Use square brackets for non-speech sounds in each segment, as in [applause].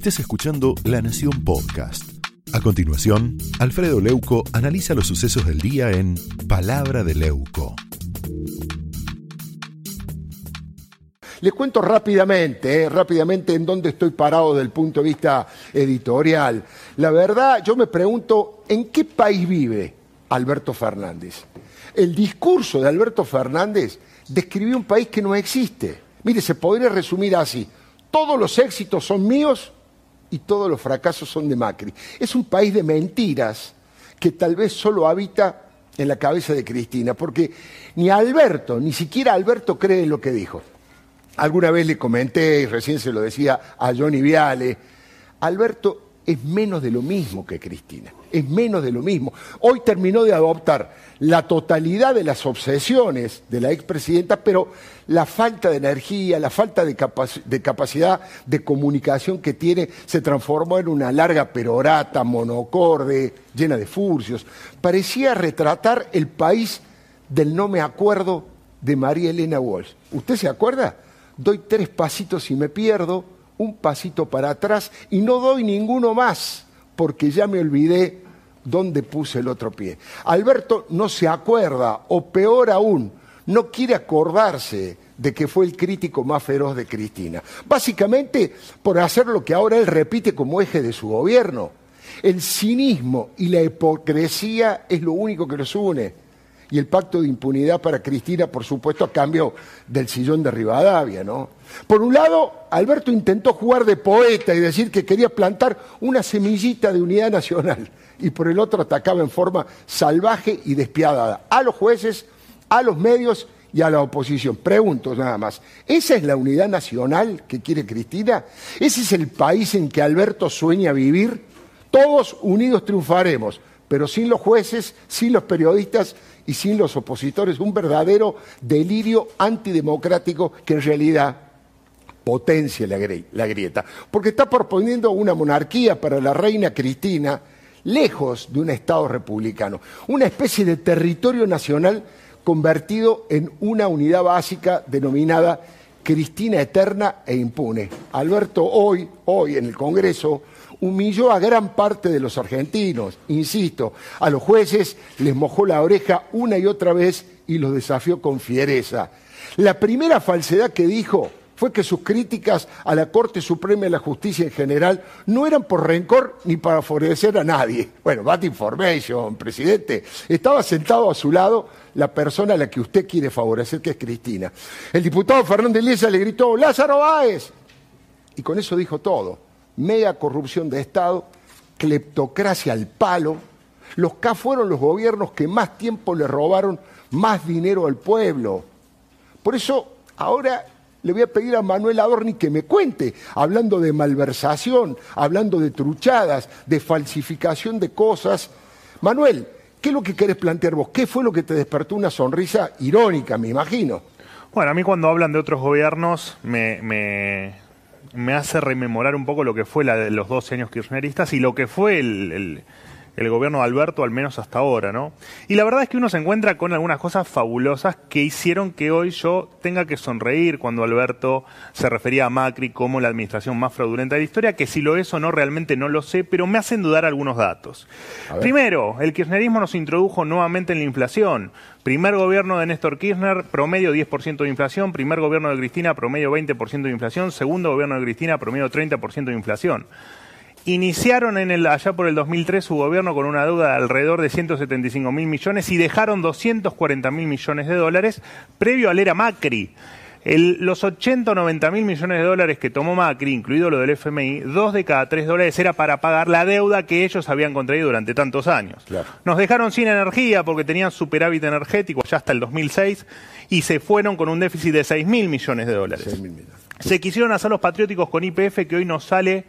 estés escuchando La Nación Podcast. A continuación, Alfredo Leuco analiza los sucesos del día en Palabra de Leuco. Les cuento rápidamente, eh, rápidamente en dónde estoy parado desde el punto de vista editorial. La verdad, yo me pregunto, ¿en qué país vive Alberto Fernández? El discurso de Alberto Fernández describió un país que no existe. Mire, se podría resumir así. Todos los éxitos son míos y todos los fracasos son de Macri. Es un país de mentiras que tal vez solo habita en la cabeza de Cristina, porque ni Alberto, ni siquiera Alberto cree en lo que dijo. Alguna vez le comenté, y recién se lo decía a Johnny Viale, Alberto es menos de lo mismo que Cristina, es menos de lo mismo. Hoy terminó de adoptar la totalidad de las obsesiones de la expresidenta, pero la falta de energía, la falta de, capacidad de comunicación que tiene se transformó en una larga perorata, monocorde, llena de furcios. Parecía retratar el país del no me acuerdo de María Elena Walsh. ¿Usted se acuerda? Doy tres pasitos y me pierdo, un pasito para atrás y no doy ninguno más porque ya me olvidé dónde puse el otro pie. Alberto no se acuerda, o peor aún, no quiere acordarse de que fue el crítico más feroz de Cristina. Básicamente por hacer lo que ahora él repite como eje de su gobierno. El cinismo y la hipocresía es lo único que los une y el pacto de impunidad para Cristina, por supuesto, a cambio del sillón de Rivadavia, ¿no? Por un lado, Alberto intentó jugar de poeta y decir que quería plantar una semillita de unidad nacional, y por el otro atacaba en forma salvaje y despiadada a los jueces, a los medios y a la oposición. Pregunto nada más, ¿esa es la unidad nacional que quiere Cristina? ¿Ese es el país en que Alberto sueña vivir? Todos unidos triunfaremos, pero sin los jueces, sin los periodistas y sin los opositores, un verdadero delirio antidemocrático que en realidad potencia la, grieta. Porque está proponiendo una monarquía para la reina Cristina lejos de un Estado republicano, una especie de territorio nacional convertido en una unidad básica denominada Cristina eterna e impune. Alberto hoy, hoy en el Congreso, humilló a gran parte de los argentinos, insisto, a los jueces les mojó la oreja una y otra vez y los desafió con fiereza. La primera falsedad que dijo fue que sus críticas a la Corte Suprema de la Justicia en general no eran por rencor ni para favorecer a nadie. Bueno, bad information, presidente. Estaba sentado a su lado la persona a la que usted quiere favorecer, que es Cristina. El diputado Fernández Liesa le gritó, Lázaro Báez. Y con eso dijo todo mega corrupción de Estado, cleptocracia al palo. Los K fueron los gobiernos que más tiempo le robaron más dinero al pueblo. Por eso ahora le voy a pedir a Manuel Adorni que me cuente, hablando de malversación, hablando de truchadas, de falsificación de cosas. Manuel, ¿qué es lo que querés plantear vos? ¿Qué fue lo que te despertó una sonrisa irónica, me imagino? Bueno, a mí cuando hablan de otros gobiernos me, me hace rememorar un poco lo que fue la de los 12 años kirchneristas y lo que fue el, gobierno de Alberto, al menos hasta ahora, ¿no? Y la verdad es que uno se encuentra con algunas cosas fabulosas que hicieron que hoy yo tenga que sonreír cuando Alberto se refería a Macri como la administración más fraudulenta de la historia, que si lo es o no realmente no lo sé, pero me hacen dudar algunos datos. Primero, el kirchnerismo nos introdujo nuevamente en la inflación. Primer gobierno de Néstor Kirchner, promedio 10% de inflación. Primer gobierno de Cristina, promedio 20% de inflación. Segundo gobierno de Cristina, promedio 30% de inflación. Iniciaron en el, allá por el 2003 su gobierno con una deuda de alrededor de 175 mil millones y dejaron 240 mil millones de dólares previo al era Macri los 80 o 90 mil millones de dólares que tomó Macri, incluido lo del FMI, dos de cada tres dólares era para pagar la deuda que ellos habían contraído durante tantos años. Nos dejaron sin energía porque tenían superávit energético ya hasta el 2006 y se fueron con un déficit de 6 mil millones de dólares. Se quisieron hacer los patrióticos con IPF que hoy nos sale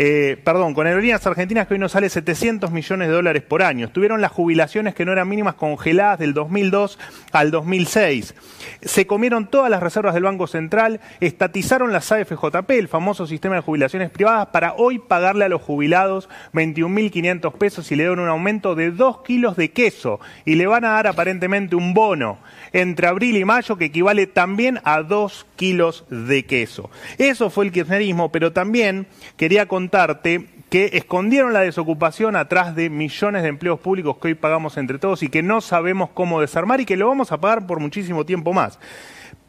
eh, perdón, con aerolíneas argentinas que hoy nos sale 700 millones de dólares por año. Estuvieron las jubilaciones que no eran mínimas congeladas del 2002 al 2006. Se comieron todas las reservas del Banco Central, estatizaron las AFJP, el famoso sistema de jubilaciones privadas, para hoy pagarle a los jubilados 21.500 pesos y le dan un aumento de 2 kilos de queso y le van a dar aparentemente un bono entre abril y mayo que equivale también a 2 kilos de queso. Eso fue el kirchnerismo, pero también quería contarte que escondieron la desocupación atrás de millones de empleos públicos que hoy pagamos entre todos y que no sabemos cómo desarmar y que lo vamos a pagar por muchísimo tiempo más.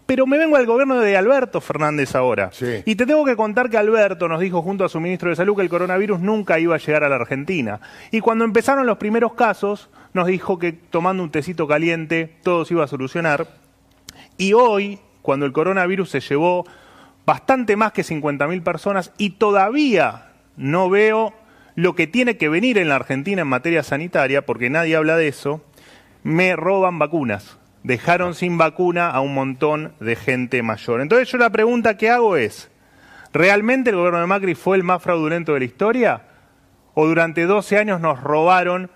Pero me vengo al gobierno de Alberto Fernández ahora. Y te tengo que contar que Alberto nos dijo junto a su ministro de Salud que el coronavirus nunca iba a llegar a la Argentina. Y cuando empezaron los primeros casos, nos dijo que tomando un tecito caliente todo se iba a solucionar. Y hoy, cuando el coronavirus se llevó bastante más que 50.000 personas y todavía no veo lo que tiene que venir en la Argentina en materia sanitaria, porque nadie habla de eso, me roban vacunas dejaron sin vacuna a un montón de gente mayor. Entonces yo la pregunta que hago es, ¿realmente el gobierno de Macri fue el más fraudulento de la historia? ¿O durante 12 años nos robaron?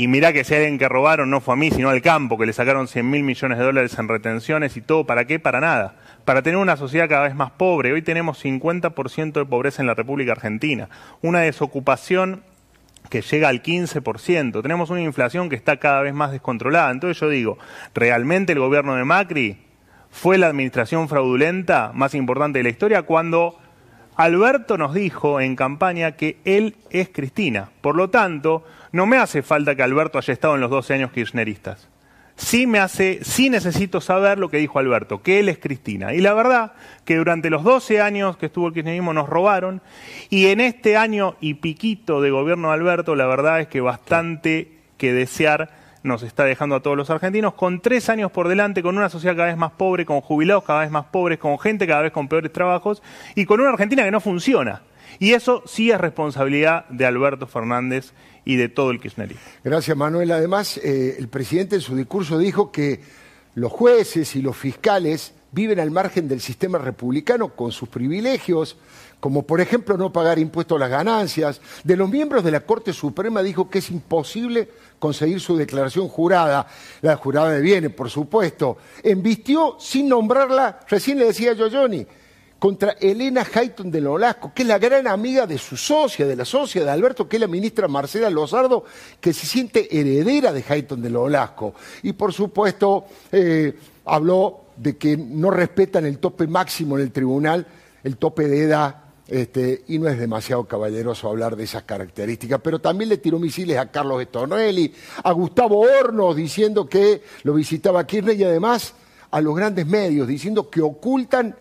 Y mirá que si alguien que robaron no fue a mí, sino al campo, que le sacaron 100 mil millones de dólares en retenciones y todo. ¿Para qué? Para nada. Para tener una sociedad cada vez más pobre. Hoy tenemos 50% de pobreza en la República Argentina. Una desocupación que llega al 15%. Tenemos una inflación que está cada vez más descontrolada. Entonces yo digo, ¿realmente el gobierno de Macri fue la administración fraudulenta más importante de la historia cuando Alberto nos dijo en campaña que él es Cristina? Por lo tanto, no me hace falta que Alberto haya estado en los 12 años kirchneristas sí me hace, sí necesito saber lo que dijo Alberto, que él es Cristina. Y la verdad que durante los 12 años que estuvo el kirchnerismo nos robaron y en este año y piquito de gobierno de Alberto, la verdad es que bastante que desear nos está dejando a todos los argentinos, con tres años por delante, con una sociedad cada vez más pobre, con jubilados cada vez más pobres, con gente cada vez con peores trabajos y con una Argentina que no funciona. Y eso sí es responsabilidad de Alberto Fernández y de todo el kirchnerismo. Gracias, Manuel. Además, eh, el presidente en su discurso dijo que los jueces y los fiscales viven al margen del sistema republicano con sus privilegios, como por ejemplo no pagar impuestos a las ganancias. De los miembros de la Corte Suprema dijo que es imposible conseguir su declaración jurada, la jurada de bienes, por supuesto. Embistió sin nombrarla, recién le decía yo, Johnny, contra Elena Hayton de Nolasco, que es la gran amiga de su socia, de la socia de Alberto, que es la ministra Marcela Lozardo, que se siente heredera de Hayton de Nolasco. Y por supuesto, eh, habló de que no respetan el tope máximo en el tribunal, el tope de edad, este, y no es demasiado caballeroso hablar de esas características, pero también le tiró misiles a Carlos Estornelli, a Gustavo Hornos, diciendo que lo visitaba Kirchner y además a los grandes medios, diciendo que ocultan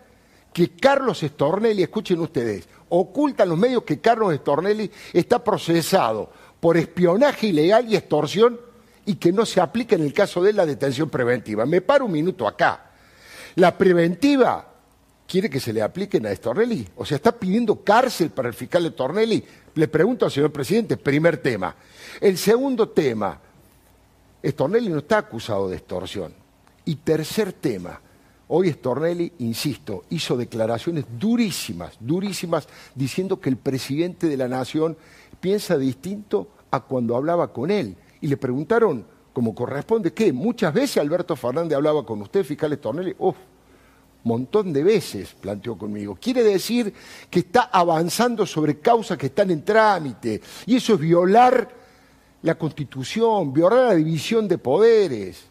que Carlos Stornelli, escuchen ustedes, ocultan los medios que Carlos Stornelli está procesado por espionaje ilegal y extorsión y que no se aplica en el caso de la detención preventiva. Me paro un minuto acá. La preventiva quiere que se le apliquen a Stornelli, o sea, está pidiendo cárcel para el fiscal de. Le pregunto al señor presidente, primer tema. El segundo tema, Stornelli no está acusado de extorsión. Y tercer tema, Hoy Stornelli, insisto, hizo declaraciones durísimas, durísimas, diciendo que el presidente de la nación piensa distinto a cuando hablaba con él. Y le preguntaron, como corresponde, ¿qué? Muchas veces Alberto Fernández hablaba con usted, fiscal Stornelli. Uf, montón de veces planteó conmigo. Quiere decir que está avanzando sobre causas que están en trámite. Y eso es violar la Constitución, violar la división de poderes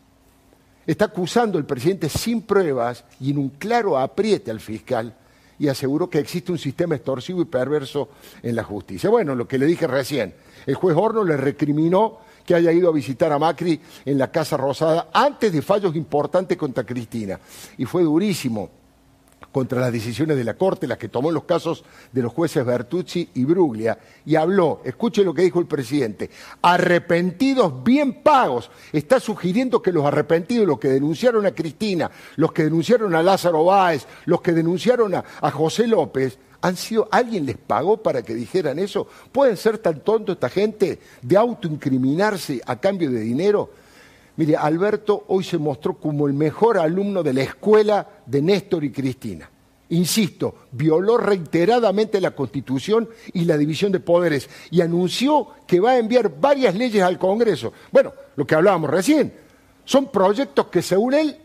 está acusando el presidente sin pruebas y en un claro apriete al fiscal y aseguró que existe un sistema extorsivo y perverso en la justicia. Bueno, lo que le dije recién, el juez Horno le recriminó que haya ido a visitar a Macri en la Casa Rosada antes de fallos importantes contra Cristina. Y fue durísimo contra las decisiones de la Corte, las que tomó en los casos de los jueces Bertucci y Bruglia, y habló, escuche lo que dijo el presidente, arrepentidos bien pagos. Está sugiriendo que los arrepentidos, los que denunciaron a Cristina, los que denunciaron a Lázaro Báez, los que denunciaron a, a José López, han sido, ¿alguien les pagó para que dijeran eso? ¿Pueden ser tan tontos esta gente de autoincriminarse a cambio de dinero? Mire, Alberto hoy se mostró como el mejor alumno de la escuela de Néstor y Cristina. insisto, violó reiteradamente la Constitución y la división de poderes y anunció que va a enviar varias leyes al Congreso. Bueno, lo que hablábamos recién, son proyectos que según él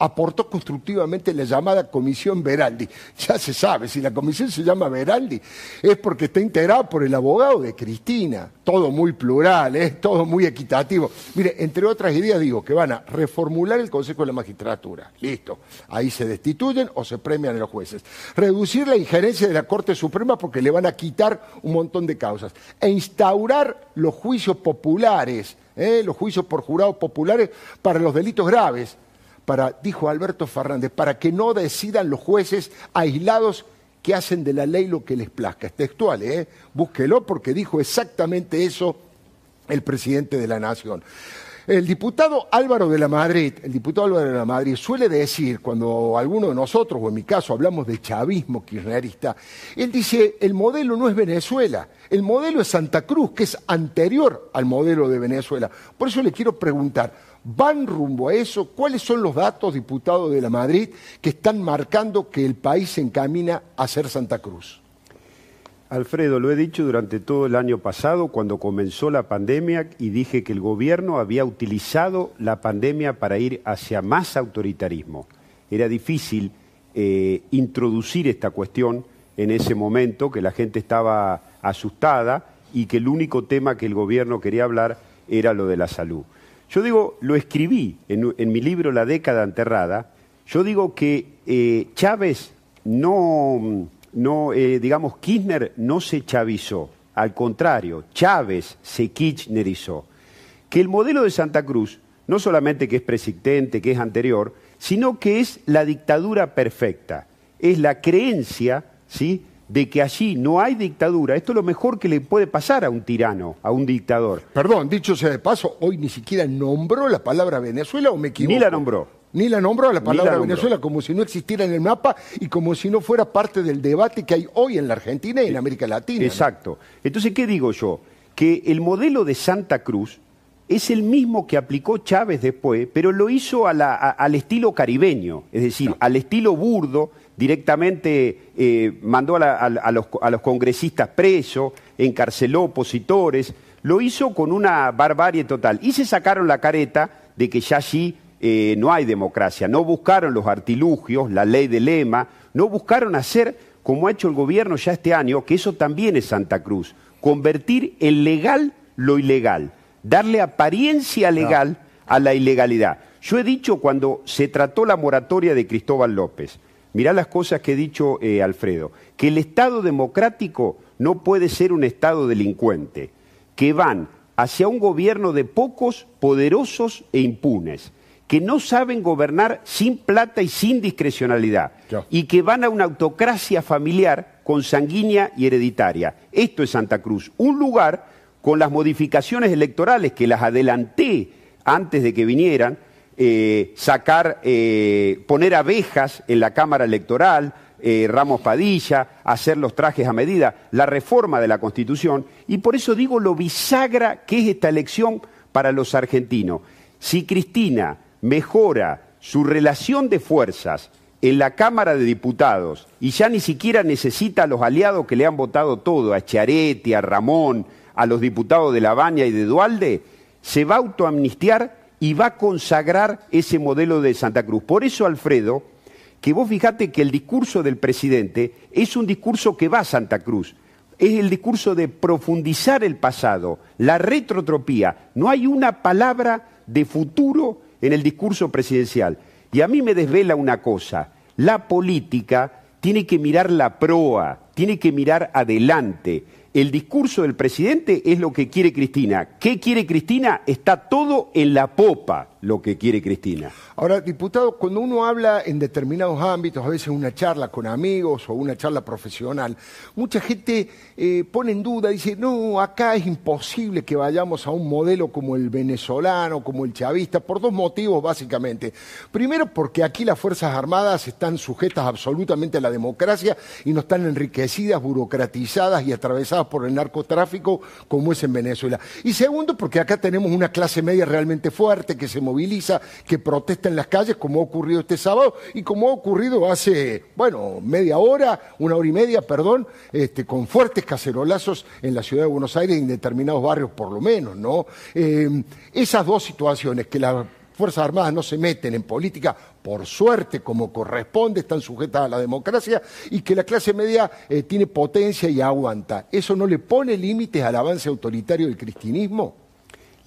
aportó constructivamente la llamada Comisión Veraldi. Ya se sabe, si la comisión se llama Veraldi es porque está integrada por el abogado de Cristina. Todo muy plural, ¿eh? todo muy equitativo. Mire, entre otras ideas digo que van a reformular el Consejo de la Magistratura. Listo. Ahí se destituyen o se premian los jueces. Reducir la injerencia de la Corte Suprema porque le van a quitar un montón de causas. E instaurar los juicios populares, ¿eh? los juicios por jurados populares para los delitos graves para, dijo Alberto Fernández, para que no decidan los jueces aislados que hacen de la ley lo que les plazca. Es textual, ¿eh? Búsquelo porque dijo exactamente eso el presidente de la Nación. El diputado Álvaro de la Madrid, el diputado Álvaro de la Madrid suele decir, cuando alguno de nosotros, o en mi caso, hablamos de chavismo kirchnerista, él dice, el modelo no es Venezuela, el modelo es Santa Cruz, que es anterior al modelo de Venezuela. Por eso le quiero preguntar, van rumbo a eso? ¿Cuáles son los datos, diputado de la Madrid, que están marcando que el país se encamina a ser Santa Cruz? Alfredo, lo he dicho durante todo el año pasado cuando comenzó la pandemia y dije que el gobierno había utilizado la pandemia para ir hacia más autoritarismo. Era difícil eh, introducir esta cuestión en ese momento, que la gente estaba asustada y que el único tema que el gobierno quería hablar era lo de la salud. Yo digo, lo escribí en, mi libro La década enterrada, yo digo que eh, Chávez no, no eh, digamos, Kirchner no se chavizó, al contrario, Chávez se kirchnerizó. Que el modelo de Santa Cruz, no solamente que es presidente, que es anterior, sino que es la dictadura perfecta, es la creencia, ¿sí?, de que allí no hay dictadura, esto es lo mejor que le puede pasar a un tirano, a un dictador. Perdón, dicho sea de paso, hoy ni siquiera nombró la palabra Venezuela o me equivoco. Ni la nombró. Ni la nombró la palabra Venezuela como si no existiera en el mapa y como si no fuera parte del debate que hay hoy en la Argentina y en América Latina. Exacto. Entonces, ¿qué digo yo? Que el modelo de Santa Cruz es el mismo que aplicó Chávez después, pero lo hizo al estilo caribeño, es decir, al estilo burdo, directamente eh, mandó a, los, congresistas presos, encarceló opositores, lo hizo con una barbarie total. Y se sacaron la careta de que ya allí eh, no hay democracia, no buscaron los artilugios, la ley de lema, no buscaron hacer como ha hecho el gobierno ya este año, que eso también es Santa Cruz, convertir en legal lo ilegal, darle apariencia legal a la ilegalidad. Yo he dicho cuando se trató la moratoria de Cristóbal López, mirá las cosas que he dicho eh, Alfredo, que el Estado democrático no puede ser un Estado delincuente, que van hacia un gobierno de pocos, poderosos e impunes, que no saben gobernar sin plata y sin discrecionalidad, y que van a una autocracia familiar consanguínea y hereditaria. Esto es Santa Cruz, un lugar con las modificaciones electorales que las adelanté antes de que vinieran, eh, sacar, eh, poner abejas en la Cámara Electoral, eh, Ramos Padilla, hacer los trajes a medida, la reforma de la Constitución, y por eso digo lo bisagra que es esta elección para los argentinos. Si Cristina mejora su relación de fuerzas en la Cámara de Diputados y ya ni siquiera necesita a los aliados que le han votado todo, a Chiaretti, a Ramón, a los diputados de La Baña y de Dualde, se va a autoamnistiar y va a consagrar ese modelo de Santa Cruz. Por eso, Alfredo, que vos fijate que el discurso del presidente es un discurso que va a Santa Cruz. Es el discurso de profundizar el pasado, la retrotropía. No hay una palabra de futuro en el discurso presidencial. Y a mí me desvela una cosa, la política tiene que mirar la proa, tiene que mirar adelante el discurso del presidente es lo que quiere Cristina. ¿Qué quiere Cristina? Está todo en la popa lo que quiere Cristina. Ahora, diputado, cuando uno habla en determinados ámbitos, a veces una charla con amigos o una charla profesional, mucha gente eh, pone en duda, dice, no, acá es imposible que vayamos a un modelo como el venezolano, como el chavista, por dos motivos básicamente. Primero, porque aquí las Fuerzas Armadas están sujetas absolutamente a la democracia y no están enriquecidas, burocratizadas y atravesadas por el narcotráfico como es en Venezuela. Y segundo, porque acá tenemos una clase media realmente fuerte que se moviliza, que protesta en las calles, como ha ocurrido este sábado y como ha ocurrido hace, bueno, media hora, una hora y media, perdón, este, con fuertes cacerolazos en la ciudad de Buenos Aires en determinados barrios por lo menos, ¿no? Eh, esas dos situaciones que las Fuerzas Armadas no se meten en política, por suerte, como corresponde, están sujetas a la democracia, y que la clase media eh, tiene potencia y aguanta. ¿Eso no le pone límites al avance autoritario del cristianismo?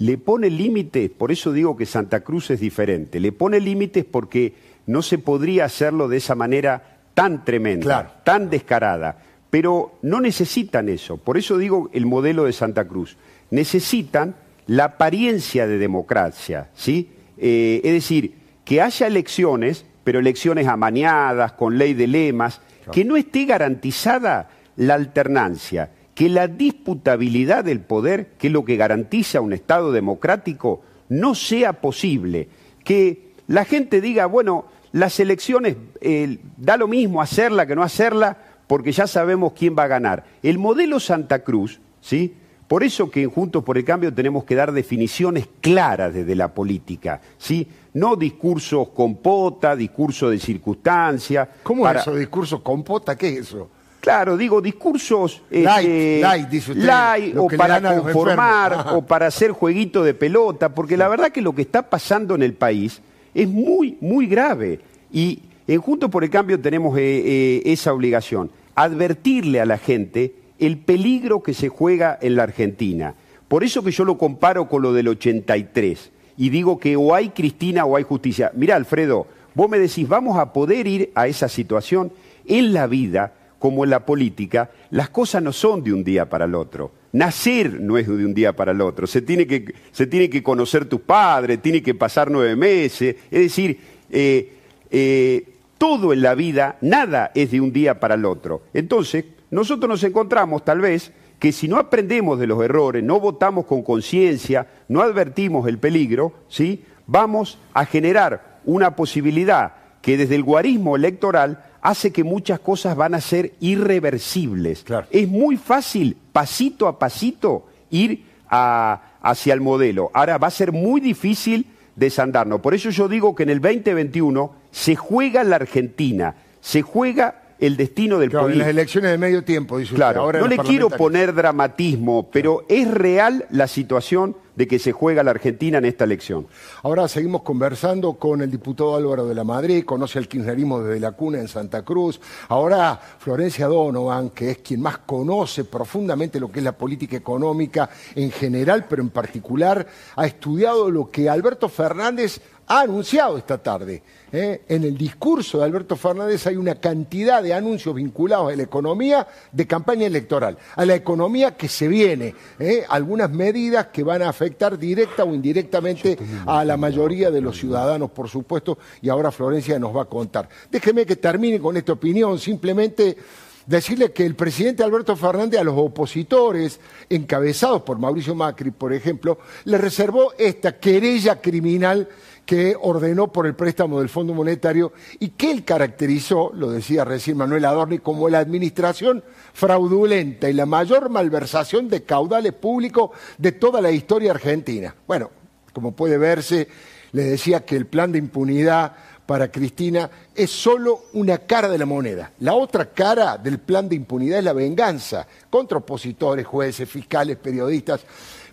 Le pone límites, por eso digo que Santa Cruz es diferente, le pone límites porque no se podría hacerlo de esa manera tan tremenda, tan descarada. Pero no necesitan eso, por eso digo el modelo de Santa Cruz. Necesitan la apariencia de democracia, ¿sí? Eh, es decir, que haya elecciones, pero elecciones amañadas, con ley de lemas, que no esté garantizada la alternancia, que la disputabilidad del poder, que es lo que garantiza un Estado democrático, no sea posible, que la gente diga, bueno, las elecciones eh, da lo mismo hacerla que no hacerla, porque ya sabemos quién va a ganar. El modelo Santa Cruz, ¿sí? Por eso que en Juntos por el Cambio tenemos que dar definiciones claras desde la política, ¿sí? No discursos compota, discursos de circunstancia. ¿Cómo es eso, discursos compota? ¿Qué es eso? Claro, digo, discursos light, este, light, dice usted, light o para conformar o para hacer jueguito de pelota, porque la verdad que lo que está pasando en el país es muy, muy grave. Y en Juntos por el Cambio tenemos eh, eh, esa obligación, advertirle a la gente el peligro que se juega en la Argentina. Por eso que yo lo comparo con lo del 83 y digo que o hay Cristina o hay justicia. Mira, Alfredo, vos me decís, vamos a poder ir a esa situación. En la vida, como en la política, las cosas no son de un día para el otro. Nacer no es de un día para el otro. Se tiene que, se tiene que conocer tu padre, tiene que pasar nueve meses. Es decir, eh, eh, todo en la vida, nada es de un día para el otro. Entonces, nosotros nos encontramos tal vez que si no aprendemos de los errores, no votamos con conciencia, no advertimos el peligro, ¿sí? vamos a generar una posibilidad que desde el guarismo electoral hace que muchas cosas van a ser irreversibles. Es muy fácil, pasito a pasito, ir hacia el modelo. Ahora va a ser muy difícil desandarnos. Por eso yo digo que en el 2021 se juega la Argentina, se juega el destino del claro, país. En las elecciones de medio tiempo, dice claro, no le quiero poner dramatismo, pero es real la situación de que se juega la Argentina en esta elección. Ahora seguimos conversando con el diputado Álvaro de la Madrid, conoce el kirchnerismo desde la cuna en Santa Cruz. Ahora Florencia Donovan, que es quien más conoce profundamente lo que es la política económica en general, pero en particular ha estudiado lo que Alberto Fernández ha anunciado esta tarde. ¿eh? En el discurso de Alberto Fernández hay una cantidad de anuncios vinculados a la economía de campaña electoral, a la economía que se viene, ¿eh? algunas medidas que van a afectar directa o indirectamente a la mayoría de los ciudadanos, por supuesto, y ahora Florencia nos va a contar. Déjeme que termine con esta opinión, simplemente decirle que el presidente Alberto Fernández a los opositores, encabezados por Mauricio Macri, por ejemplo, le reservó esta querella criminal que ordenó por el préstamo del Fondo Monetario y que él caracterizó, lo decía recién Manuel Adorni, como la administración fraudulenta y la mayor malversación de caudales públicos de toda la historia argentina. Bueno, como puede verse, le decía que el plan de impunidad para Cristina es solo una cara de la moneda. La otra cara del plan de impunidad es la venganza contra opositores, jueces, fiscales, periodistas.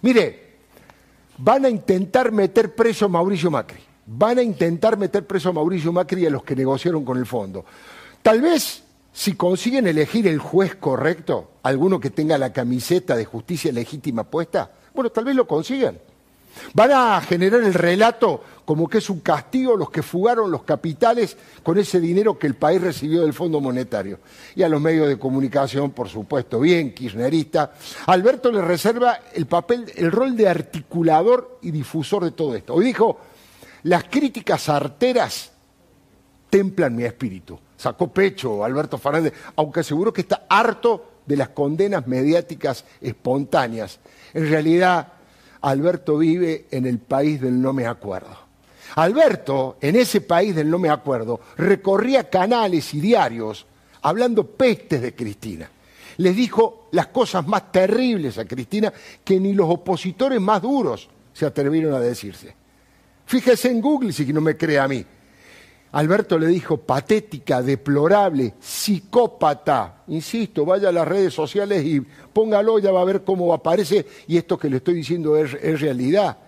Mire, van a intentar meter preso a Mauricio Macri. Van a intentar meter preso a Mauricio Macri y a los que negociaron con el fondo. Tal vez, si consiguen elegir el juez correcto, alguno que tenga la camiseta de justicia legítima puesta, bueno, tal vez lo consigan. Van a generar el relato como que es un castigo los que fugaron los capitales con ese dinero que el país recibió del Fondo Monetario. Y a los medios de comunicación, por supuesto, bien kirchnerista, Alberto le reserva el papel, el rol de articulador y difusor de todo esto. Hoy dijo, las críticas arteras templan mi espíritu. Sacó pecho Alberto Fernández, aunque aseguró que está harto de las condenas mediáticas espontáneas. En realidad, Alberto vive en el país del no me acuerdo. Alberto, en ese país del no me acuerdo, recorría canales y diarios hablando pestes de Cristina. Les dijo las cosas más terribles a Cristina que ni los opositores más duros se atrevieron a decirse. Fíjese en Google si no me cree a mí. Alberto le dijo patética, deplorable, psicópata. Insisto, vaya a las redes sociales y póngalo, ya va a ver cómo aparece y esto que le estoy diciendo es, realidad.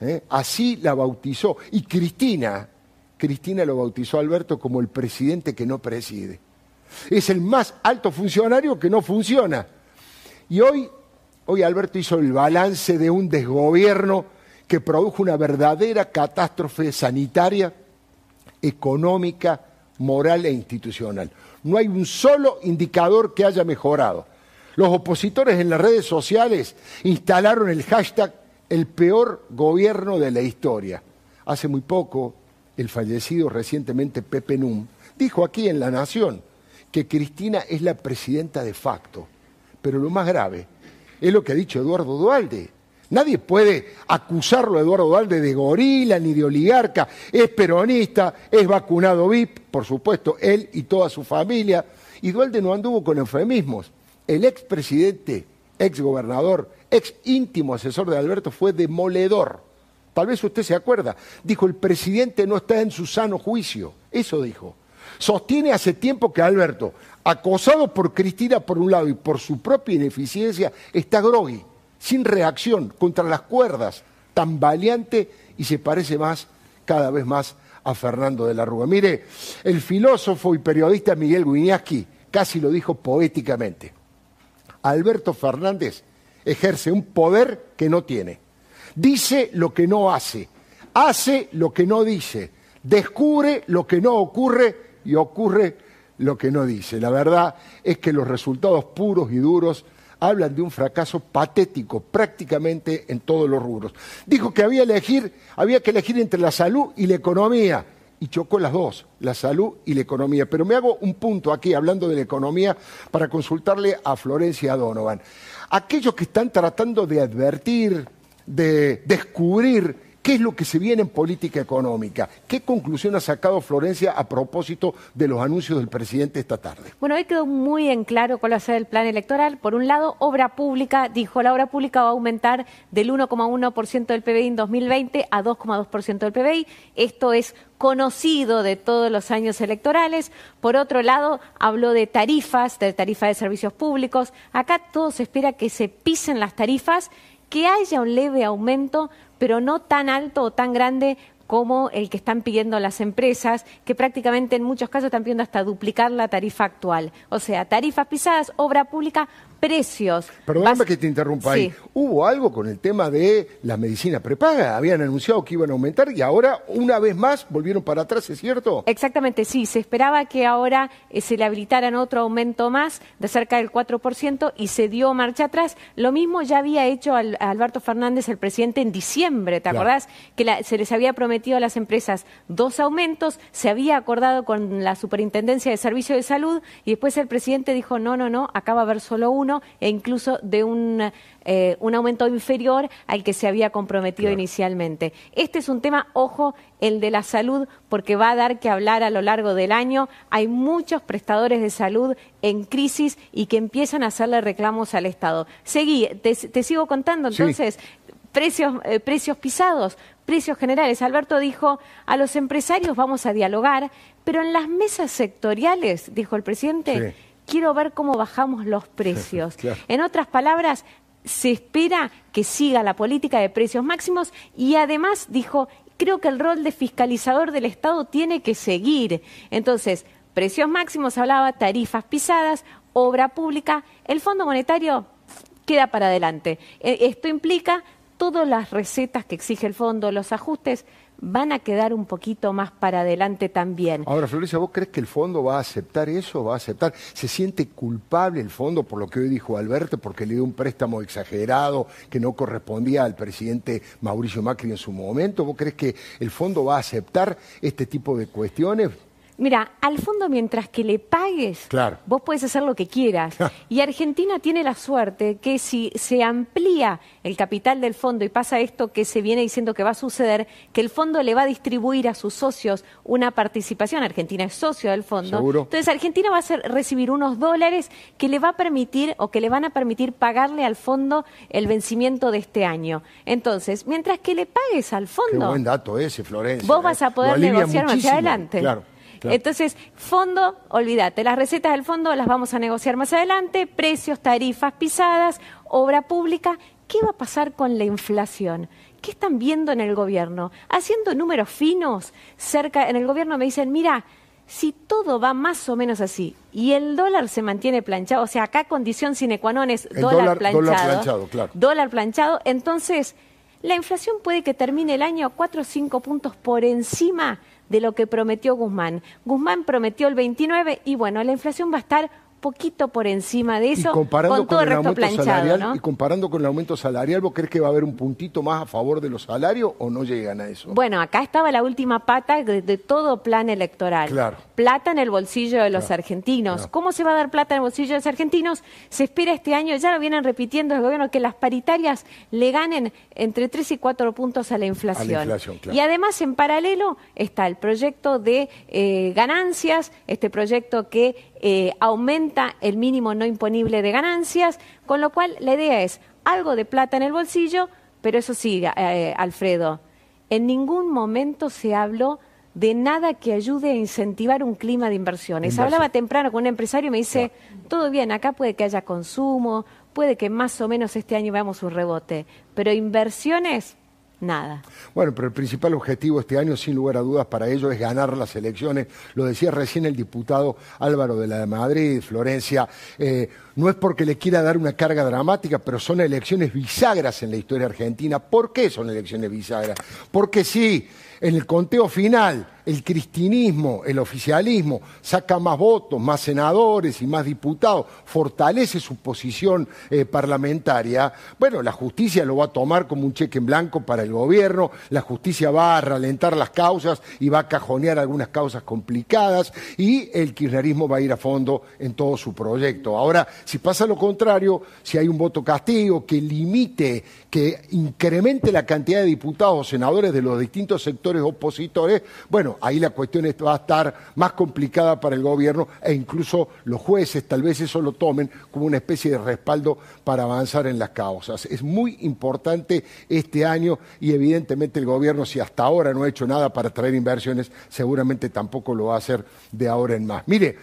¿eh? Así la bautizó. Y Cristina, Cristina lo bautizó a Alberto como el presidente que no preside. Es el más alto funcionario que no funciona. Y hoy, hoy Alberto hizo el balance de un desgobierno que produjo una verdadera catástrofe sanitaria económica, moral e institucional. No hay un solo indicador que haya mejorado. Los opositores en las redes sociales instalaron el hashtag el peor gobierno de la historia. Hace muy poco, el fallecido recientemente Pepe Num dijo aquí en La Nación que Cristina es la presidenta de facto. Pero lo más grave es lo que ha dicho Eduardo Dualde. Nadie puede acusarlo a Eduardo Dualde de gorila ni de oligarca. Es peronista, es vacunado VIP, por supuesto, él y toda su familia. Y Dualde no anduvo con eufemismos. El expresidente, exgobernador, ex íntimo asesor de Alberto fue demoledor. Tal vez usted se acuerda. Dijo, el presidente no está en su sano juicio. Eso dijo. Sostiene hace tiempo que Alberto, acosado por Cristina por un lado y por su propia ineficiencia, está grogui sin reacción, contra las cuerdas, tan valiente y se parece más, cada vez más, a Fernando de la Rúa. Mire, el filósofo y periodista Miguel Guiñaski casi lo dijo poéticamente. Alberto Fernández ejerce un poder que no tiene. Dice lo que no hace, hace lo que no dice, descubre lo que no ocurre y ocurre lo que no dice. La verdad es que los resultados puros y duros hablan de un fracaso patético prácticamente en todos los rubros. Dijo que había, elegir, había que elegir entre la salud y la economía y chocó las dos, la salud y la economía. Pero me hago un punto aquí, hablando de la economía, para consultarle a Florencia Donovan. Aquellos que están tratando de advertir, de descubrir ¿Qué es lo que se viene en política económica? ¿Qué conclusión ha sacado Florencia a propósito de los anuncios del presidente esta tarde? Bueno, hoy quedó muy en claro cuál va a ser el plan electoral. Por un lado, obra pública, dijo, la obra pública va a aumentar del 1,1% del PBI en 2020 a 2,2% del PBI. Esto es conocido de todos los años electorales. Por otro lado, habló de tarifas, de tarifa de servicios públicos. Acá todo se espera que se pisen las tarifas, que haya un leve aumento pero no tan alto o tan grande como el que están pidiendo las empresas, que prácticamente en muchos casos están pidiendo hasta duplicar la tarifa actual. O sea, tarifas pisadas, obra pública precios. Perdóname que te interrumpa ahí. Hubo algo con el tema de la medicina prepaga. Habían anunciado que iban a aumentar y ahora, una vez más, volvieron para atrás, ¿es cierto? Exactamente, sí. Se esperaba que ahora eh, se le habilitaran otro aumento más de cerca del 4% y se dio marcha atrás. Lo mismo ya había hecho Alberto Fernández, el presidente, en diciembre. ¿Te acordás? Que se les había prometido a las empresas dos aumentos, se había acordado con la Superintendencia de Servicios de Salud y después el presidente dijo, no, no, no, acá va a haber solo uno e incluso de un, eh, un aumento inferior al que se había comprometido inicialmente. Este es un tema, ojo, el de la salud, porque va a dar que hablar a lo largo del año. Hay muchos prestadores de salud en crisis y que empiezan a hacerle reclamos al Estado. Seguí, te, sigo contando entonces. Precios, eh, precios pisados, precios generales. Alberto dijo, a los empresarios vamos a dialogar, pero en las mesas sectoriales, dijo el presidente, quiero ver cómo bajamos los [laughs] precios. En otras palabras, se espera que siga la política de precios máximos y además dijo, creo que el rol de fiscalizador del Estado tiene que seguir. Entonces, precios máximos hablaba, tarifas pisadas, obra pública, el Fondo Monetario queda para adelante. E, esto implica todas las recetas que exige el fondo, los ajustes, van a quedar un poquito más para adelante también. Ahora, Florencia, ¿vos crees que el fondo va a aceptar eso? ¿Va a aceptar? ¿Se siente culpable el fondo por lo que hoy dijo Alberto, porque le dio un préstamo exagerado que no correspondía al presidente Mauricio Macri en su momento? ¿Vos crees que el fondo va a aceptar este tipo de cuestiones? Mira, al fondo mientras que le pagues, Claro. vos puedes hacer lo que quieras. [laughs] Y Argentina tiene la suerte que si se amplía el capital del fondo y pasa esto que se viene diciendo que va a suceder, que el fondo le va a distribuir a sus socios una participación, Argentina es socio del fondo, Seguro. entonces Argentina va a hacer- recibir unos dólares que le va a permitir o que le van a permitir pagarle al fondo el vencimiento de este año. Entonces, mientras que le pagues al Qué fondo, buen dato ese, Florencia. Vos vas ¿eh? a poder negociar más adelante. Claro. Claro. Entonces, fondo, olvídate, las recetas del fondo las vamos a negociar más adelante, precios, tarifas pisadas, obra pública. ¿Qué va a pasar con la inflación? ¿Qué están viendo en el gobierno? Haciendo números finos, cerca, en el gobierno me dicen, mira, si todo va más o menos así y el dólar se mantiene planchado, o sea, acá condición sine qua non es dólar- planchado, dólar planchado, claro. dólar planchado, entonces la inflación puede que termine el año 4 o 5 puntos por encima de lo que prometió Guzmán. Guzmán prometió el 29 y bueno, la inflación va a estar poquito por encima de eso y comparando con todo el resto aumento planchado, salarial, ¿no? y comparando con el aumento salarial, ¿vos crees que va a haber un puntito más a favor de los salarios o no llegan a eso? Bueno, acá estaba la última pata de, de todo plan electoral. Claro. Plata en el bolsillo de los argentinos. ¿Cómo se va a dar plata en el bolsillo de los argentinos? Se espera este año, ya lo vienen repitiendo el gobierno, que las paritarias le ganen entre 3 y 4 puntos a la inflación. inflación, claro. Y además, en paralelo, está el proyecto de eh, ganancias, este proyecto que eh, aumenta el mínimo no imponible de ganancias, con lo cual la idea es algo de plata en el bolsillo, pero eso sí, eh, Alfredo, en ningún momento se habló de nada que ayude a incentivar un clima de inversiones. Inversión. Hablaba temprano con un empresario y me dice, todo bien, acá puede que haya consumo, puede que más o menos este año veamos un rebote, pero inversiones, nada. Bueno, pero el principal objetivo este año, sin lugar a dudas, para ellos es ganar las elecciones. Lo decía recién el diputado Álvaro de la de Madrid, Florencia. eh, no es porque le quiera dar una carga dramática, pero son elecciones bisagras en la historia argentina. ¿Por qué son elecciones bisagras? Porque sí, en el conteo final, el cristinismo, el oficialismo, saca más votos, más senadores y más diputados, fortalece su posición eh, parlamentaria, bueno, la justicia lo va a tomar como un cheque en blanco para el gobierno, la justicia va a ralentar las causas y va a cajonear algunas causas complicadas y el kirchnerismo va a ir a fondo en todo su proyecto. Ahora, si pasa lo contrario, si hay un voto castigo que limite, que incremente la cantidad de diputados o senadores de los distintos sectores opositores, bueno, ahí la cuestión es- va a estar más complicada para el gobierno e incluso los jueces tal vez eso lo tomen como una especie de respaldo para avanzar en las causas. Es muy importante este año y evidentemente el gobierno, si hasta ahora no ha hecho nada para traer inversiones, seguramente tampoco lo va a hacer de ahora en más. Mire,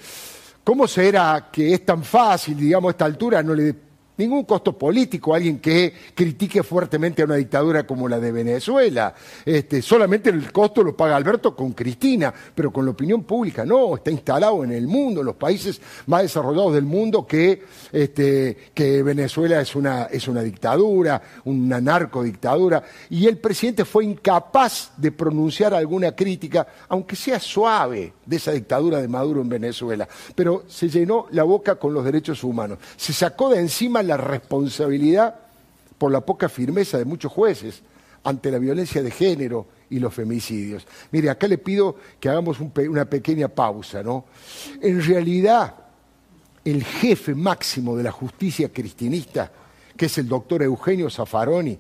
¿cómo será que es tan fácil, digamos, a esta altura no le ningún costo político alguien que critique fuertemente a una dictadura como la de Venezuela. Este, solamente el costo lo paga Alberto con Cristina, pero con la opinión pública no, está instalado en el mundo, los países más desarrollados del mundo que, este, que Venezuela es una, es una dictadura, una narcodictadura, y el presidente fue incapaz de pronunciar alguna crítica, aunque sea suave, de esa dictadura de Maduro en Venezuela, pero se llenó la boca con los derechos humanos, se sacó de encima la responsabilidad por la poca firmeza de muchos jueces ante la violencia de género y los femicidios. Mire, acá le pido que hagamos una pequeña pausa, ¿no? En realidad, el jefe máximo de la justicia cristinista, que es el doctor Eugenio Zaffaroni,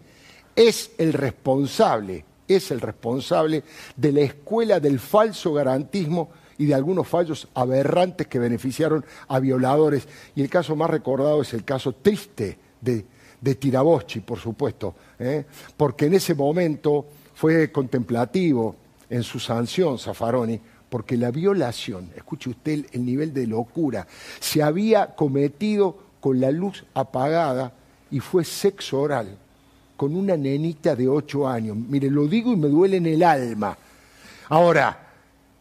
es el responsable, es el responsable de la escuela del falso garantismo y de algunos fallos aberrantes que beneficiaron a violadores. Y el caso más recordado es el caso triste de, de Tiraboschi, por supuesto, ¿eh? porque en ese momento fue contemplativo en su sanción Zaffaroni, porque la violación, escuche usted el, el nivel de locura, se había cometido con la luz apagada y fue sexo oral con una nenita de ocho años. Mire, lo digo y me duele en el alma. Ahora,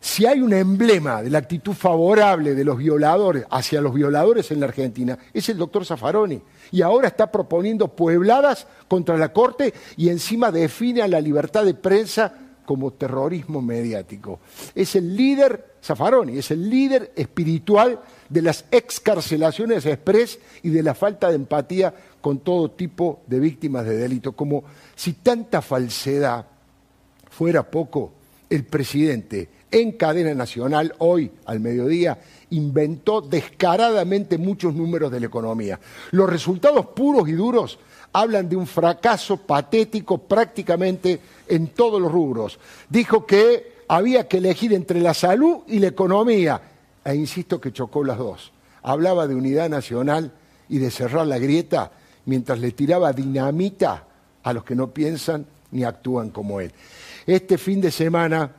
si hay un emblema de la actitud favorable de los violadores hacia los violadores en la Argentina, es el doctor Zaffaroni. Y ahora está proponiendo puebladas contra la Corte y encima define a la libertad de prensa como terrorismo mediático. Es el líder, Zaffaroni, es el líder espiritual de las excarcelaciones express y de la falta de empatía con todo tipo de víctimas de delito. Como si tanta falsedad fuera poco, el presidente en cadena nacional, hoy al mediodía, inventó descaradamente muchos números de la economía. Los resultados puros y duros hablan de un fracaso patético prácticamente en todos los rubros. Dijo que había que elegir entre la salud y la economía, e insisto que chocó las dos. Hablaba de unidad nacional y de cerrar la grieta mientras le tiraba dinamita a los que no piensan ni actúan como él. Este fin de semana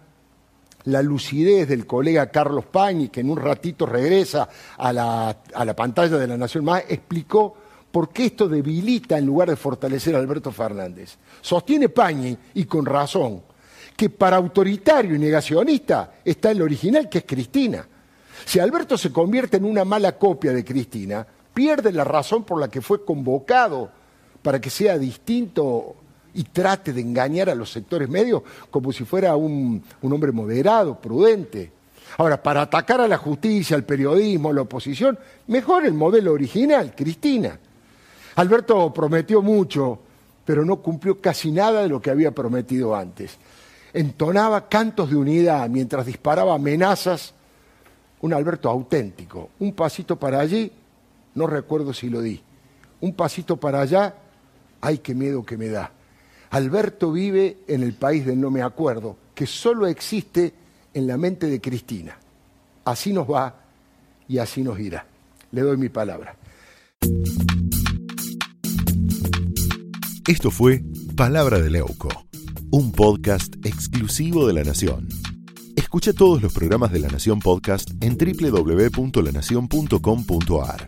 la lucidez del colega Carlos Pañi, que en un ratito regresa a la, a la, pantalla de la Nación Más, explicó por qué esto debilita en lugar de fortalecer a Alberto Fernández. Sostiene Pañi, y con razón, que para autoritario y negacionista está el original, que es Cristina. Si Alberto se convierte en una mala copia de Cristina, pierde la razón por la que fue convocado para que sea distinto y trate de engañar a los sectores medios como si fuera un, un, hombre moderado, prudente. Ahora, para atacar a la justicia, al periodismo, a la oposición, mejor el modelo original, Cristina. Alberto prometió mucho, pero no cumplió casi nada de lo que había prometido antes. Entonaba cantos de unidad mientras disparaba amenazas. Un Alberto auténtico. Un pasito para allí, no recuerdo si lo di. Un pasito para allá, ay, qué miedo que me da. Alberto vive en el país del no me acuerdo, que solo existe en la mente de Cristina. Así nos va y así nos irá. Le doy mi palabra. Esto fue Palabra de Leuco, un podcast exclusivo de La Nación. Escucha todos los programas de La Nación Podcast en www.lanacion.com.ar.